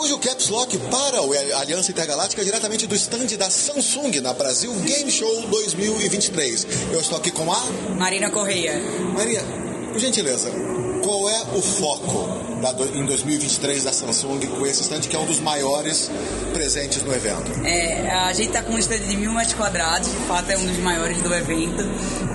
hoje o Caps Lock para o Aliança Intergaláctica diretamente do stand da Samsung na Brasil Game Show 2023. Eu estou aqui com a Marina Correia. Maria, por gentileza, qual é o foco da, em 2023 da Samsung com esse stand que é um dos maiores presentes no evento? É, a gente está com um stand de mil metros quadrados, de fato é um dos maiores do evento.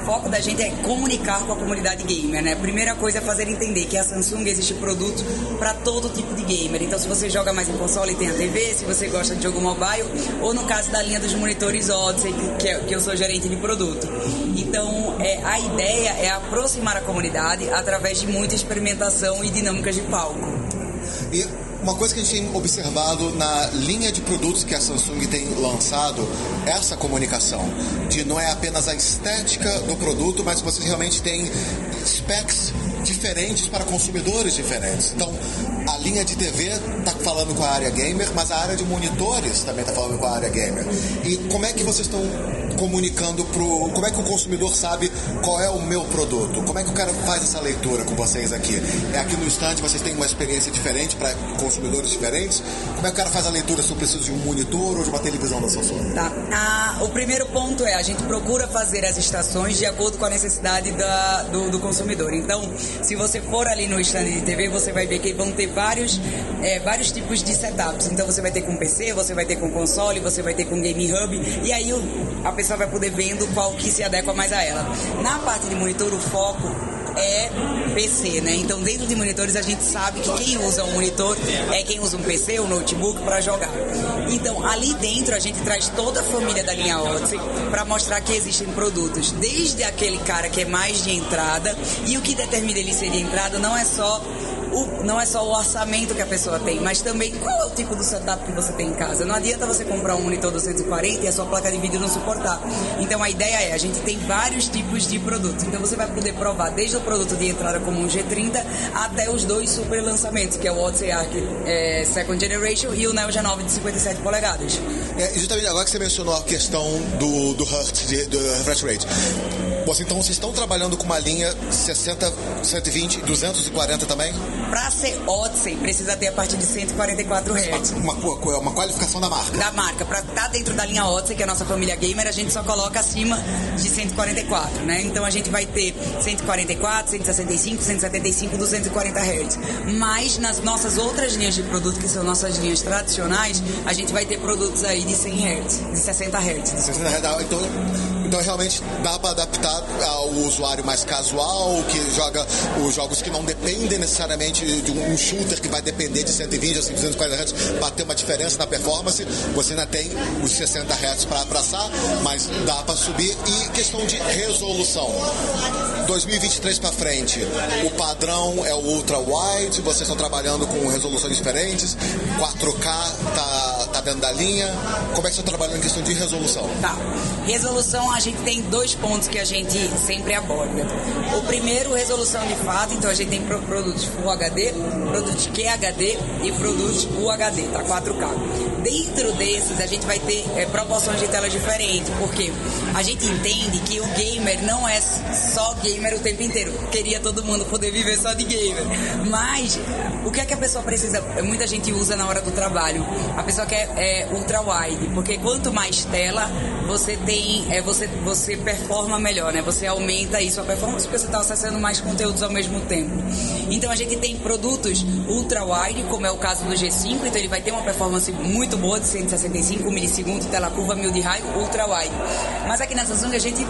O foco da gente é comunicar com a comunidade gamer, né? A primeira coisa é fazer entender que a Samsung existe produto para todo tipo de gamer. Então, se você joga mais em console, tem a TV, se você gosta de jogo mobile, ou no caso da linha dos monitores Odyssey, que, é, que eu sou gerente de produto. Então, é, a ideia é aproximar a comunidade através de muita experimentação e dinâmicas de palco. Uma coisa que a gente tem observado na linha de produtos que a Samsung tem lançado é essa comunicação. De não é apenas a estética do produto, mas vocês realmente têm specs diferentes para consumidores diferentes. Então, a linha de TV está falando com a área gamer, mas a área de monitores também está falando com a área gamer. E como é que vocês estão comunicando pro. Como é que o consumidor sabe qual é o meu produto? Como é que o cara faz essa leitura com vocês aqui? É aqui no stand vocês têm uma experiência diferente para consumidores diferentes? Como é que o cara faz a leitura se eu preciso de um monitor ou de uma televisão da Samsung? Tá. Ah, o primeiro ponto é a gente procura fazer as estações de acordo com a necessidade da, do, do consumidor. Então, se você for ali no stand de TV, você vai ver que vão ter vários, é, vários tipos de setups. Então, você vai ter com PC, você vai ter com console, você vai ter com Game Hub. E aí a pessoa vai poder vendo qual que se adequa mais a ela. Na parte de monitor, o foco é PC, né? Então, dentro de monitores, a gente sabe que quem usa um monitor é quem usa um PC, um notebook para jogar. Então, ali dentro, a gente traz toda a família da linha Odyssey para mostrar que existem produtos, desde aquele cara que é mais de entrada, e o que determina ele ser de entrada não é só o, não é só o orçamento que a pessoa tem, mas também qual é o tipo do setup que você tem em casa. Não adianta você comprar um monitor 240 e a sua placa de vídeo não suportar. Então a ideia é, a gente tem vários tipos de produtos. Então você vai poder provar desde o produto de entrada como um G30 até os dois super lançamentos, que é o Odyssey Arc é, Second Generation e o Neo G9 de 57 polegadas. É, justamente agora que você mencionou a questão do, do Hertz, do refresh rate. Você, então vocês estão trabalhando com uma linha 60, 120, 240 também? Para ser Odyssey, precisa ter a partir de 144 Hz. Uma, uma, uma qualificação da marca. Da marca. Para estar tá dentro da linha Odyssey, que é a nossa família gamer, a gente só coloca acima de 144, né? Então a gente vai ter 144, 165, 175, 240 Hz. Mas nas nossas outras linhas de produto, que são nossas linhas tradicionais, a gente vai ter produtos aí de 100 Hz, de 60 Hz. 60 Hz. Então, então realmente dá para adaptar ao usuário mais casual, que joga os jogos que não dependem necessariamente de um shooter que vai depender de 120 ou 240 Hz para ter uma diferença na performance. Você ainda tem os 60 Hz para abraçar, mas dá para subir. E questão de resolução. 2023 para frente, o padrão é o ultra wide, vocês estão trabalhando com resoluções diferentes, 4K tá, tá dentro da linha. Como é que você está trabalhando em questão de resolução? Tá. Resolução, a gente tem dois pontos que a gente sempre aborda. O primeiro, resolução de fato, então a gente tem produtos Full HD, produtos QHD e produtos UHD, tá? 4K. Dentro desses, a gente vai ter é, proporções de tela diferentes, porque a gente entende que o gamer não é só gamer o tempo inteiro. Queria todo mundo poder viver só de gamer. Mas, o que é que a pessoa precisa? Muita gente usa na hora do trabalho. A pessoa quer é, ultra wide, porque quanto mais tela, você tem, é, você, você performa melhor, né? Você aumenta isso a performance porque você está acessando mais conteúdos ao mesmo tempo. Então a gente tem produtos ultra wide, como é o caso do G5, então ele vai ter uma performance muito boa de 165 milissegundos, tela curva mil de raio, ultra wide. Mas aqui na Samsung a gente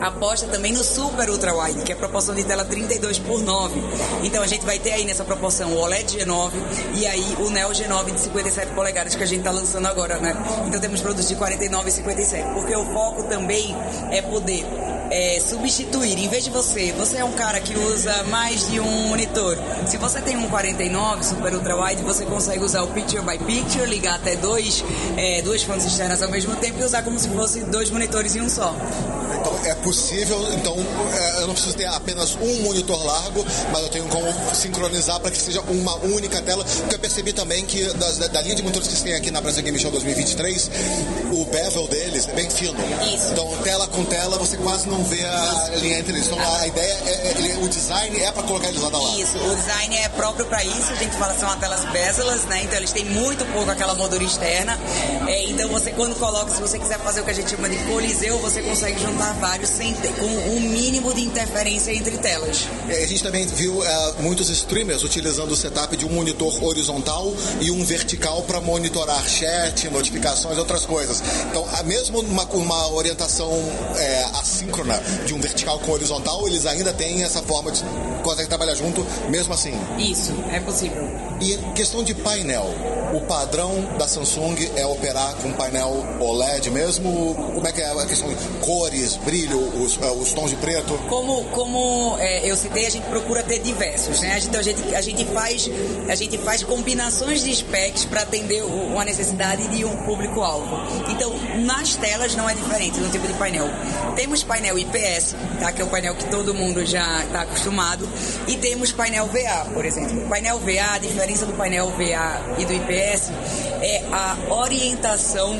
aposta também no Super Ultra Wide, que é a proporção de tela 32 por 9. Então a gente vai ter aí nessa proporção o OLED G9 e aí o Neo G9 de 57 polegadas que a gente está lançando agora, né? Então temos produtos de 49 e 57, porque o foco também é poder é, substituir, em vez de você, você é um cara que usa mais de um monitor. Se você tem um 49 Super Ultra Wide, você consegue usar o Picture by Picture, ligar até dois, é, duas fontes externas ao mesmo tempo e usar como se fosse dois monitores em um só. Então é possível, então é, eu não preciso ter apenas um monitor largo, mas eu tenho como sincronizar para que seja uma única tela, porque eu percebi também que das, da, linha de monitores que vocês têm aqui na Brasil Game Show 2023, o bevel deles é bem fino. Isso. Então tela com tela você quase não vê a linha entre eles. Então a ideia é, é ele, o design é para colocar eles lado a lado. Isso, o design é próprio para isso. A gente fala são telas bezelas, né? Então eles têm muito pouco aquela moldura externa. É, então você quando coloca, se você quiser fazer o que a gente chama de coliseu, você consegue juntar vários sem com um mínimo de interferência entre telas. É, a gente também viu é, muitos streamers utilizando o setup de um monitor horizontal e um vertical para monitorar chat, notificações, outras coisas. Então, mesmo uma, uma orientação é, assíncrona de um vertical com horizontal, eles ainda têm essa forma de conseguem trabalhar junto, mesmo assim. Isso, é possível. E questão de painel, o padrão da Samsung é operar com painel OLED mesmo? Como é que é a questão de cores, brilho, os, é, os tons de preto? Como, como é, eu citei, a gente procura ter diversos, né? Então a gente, a gente, faz, a gente faz combinações de specs para atender uma necessidade de um público-alvo. Então, nas telas não é diferente no tipo de painel. Temos painel IPS, tá? que é o painel que todo mundo já está acostumado, e temos painel VA, por exemplo. Painel VA, a diferença do painel VA e do IPS é a orientação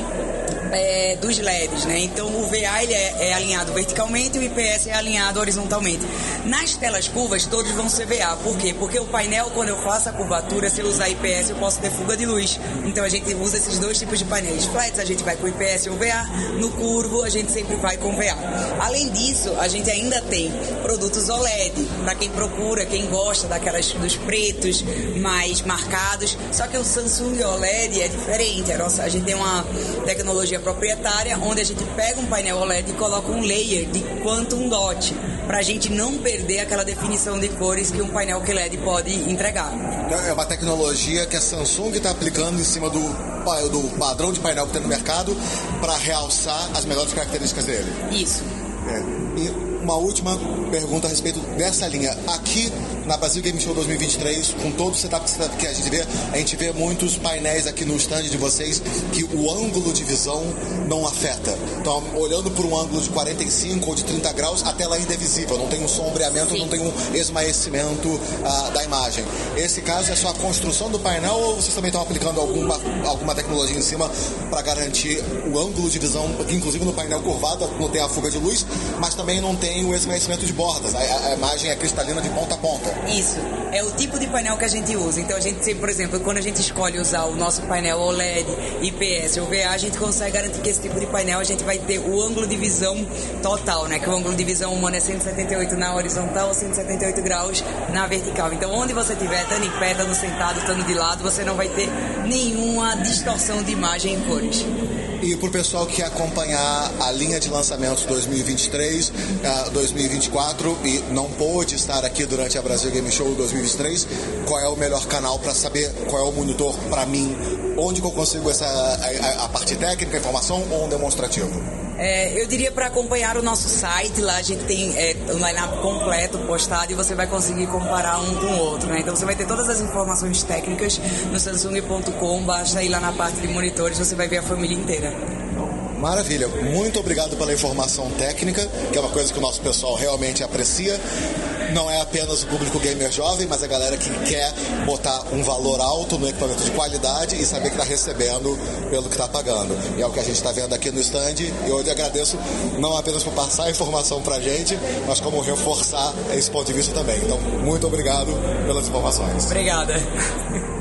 é, dos LEDs, né? Então o VA ele é, é, alinhado verticalmente e o IPS é alinhado horizontalmente. Nas telas curvas todos vão ser VA, por quê? Porque o painel quando eu faço a curvatura, se eu usar IPS eu posso ter fuga de luz. Então a gente usa esses dois tipos de painéis. Flats a gente vai com IPS ou VA, no curvo a gente sempre vai com VA. Além disso, a gente ainda tem produtos OLED para quem procura, quem gosta daquelas dos pretos mais marcados. Só que o Samsung OLED é diferente. A, nossa, a gente tem uma tecnologia proprietária, onde a gente pega um painel OLED e coloca um layer de quantum dot, para a gente não perder aquela definição de cores que um painel QLED pode entregar. É uma tecnologia que a Samsung está aplicando em cima do, do padrão de painel que tem no mercado para realçar as melhores características dele. Isso. É. E uma última pergunta a respeito dessa linha. Aqui na Brasil Game Show 2023, com todo o setup que a gente vê, a gente vê muitos painéis aqui no stand de vocês que o ângulo de visão não afeta. Então, olhando por um ângulo de 45 ou de 30 graus, a tela ainda é visível, não tem um sombreamento, Sim. não tem um esmaecimento uh, da imagem. Esse caso é só a construção do painel ou vocês também estão aplicando alguma, alguma tecnologia em cima para garantir o ângulo de visão, inclusive no painel curvado não tem a fuga de luz, mas também não tem o esmaecimento de bordas. A, a, a imagem é cristalina de ponta a ponta. Isso. É o tipo de painel que a gente usa. Então a gente, por exemplo, quando a gente escolhe usar o nosso painel OLED, IPS ou VA, a gente consegue garantir que esse tipo de painel a gente vai ter o ângulo de visão total, né? Que o ângulo de visão humano é 178 na horizontal, 178 graus na vertical. Então onde você estiver, estando em pé, estando sentado, estando de lado, você não vai ter nenhuma distorção de imagem em cores. E para o pessoal que quer acompanhar a linha de lançamentos 2023, uh, 2024 e não pôde estar aqui durante a Brasil Game Show 2023, qual é o melhor canal para saber qual é o monitor para mim? Onde que eu consigo essa, a, a parte técnica, informação ou um demonstrativo? É, eu diria para acompanhar o nosso site, lá a gente tem é, um line-up completo postado e você vai conseguir comparar um com o outro, né? Então você vai ter todas as informações técnicas no samsung.com, basta ir lá na parte de monitores, você vai ver a família inteira. Maravilha, muito obrigado pela informação técnica, que é uma coisa que o nosso pessoal realmente aprecia. Não é apenas o público gamer jovem, mas a galera que quer botar um valor alto no equipamento de qualidade e saber que está recebendo pelo que está pagando. E é o que a gente está vendo aqui no stand. E hoje agradeço não apenas por passar a informação para a gente, mas como reforçar esse ponto de vista também. Então, muito obrigado pelas informações. Obrigada.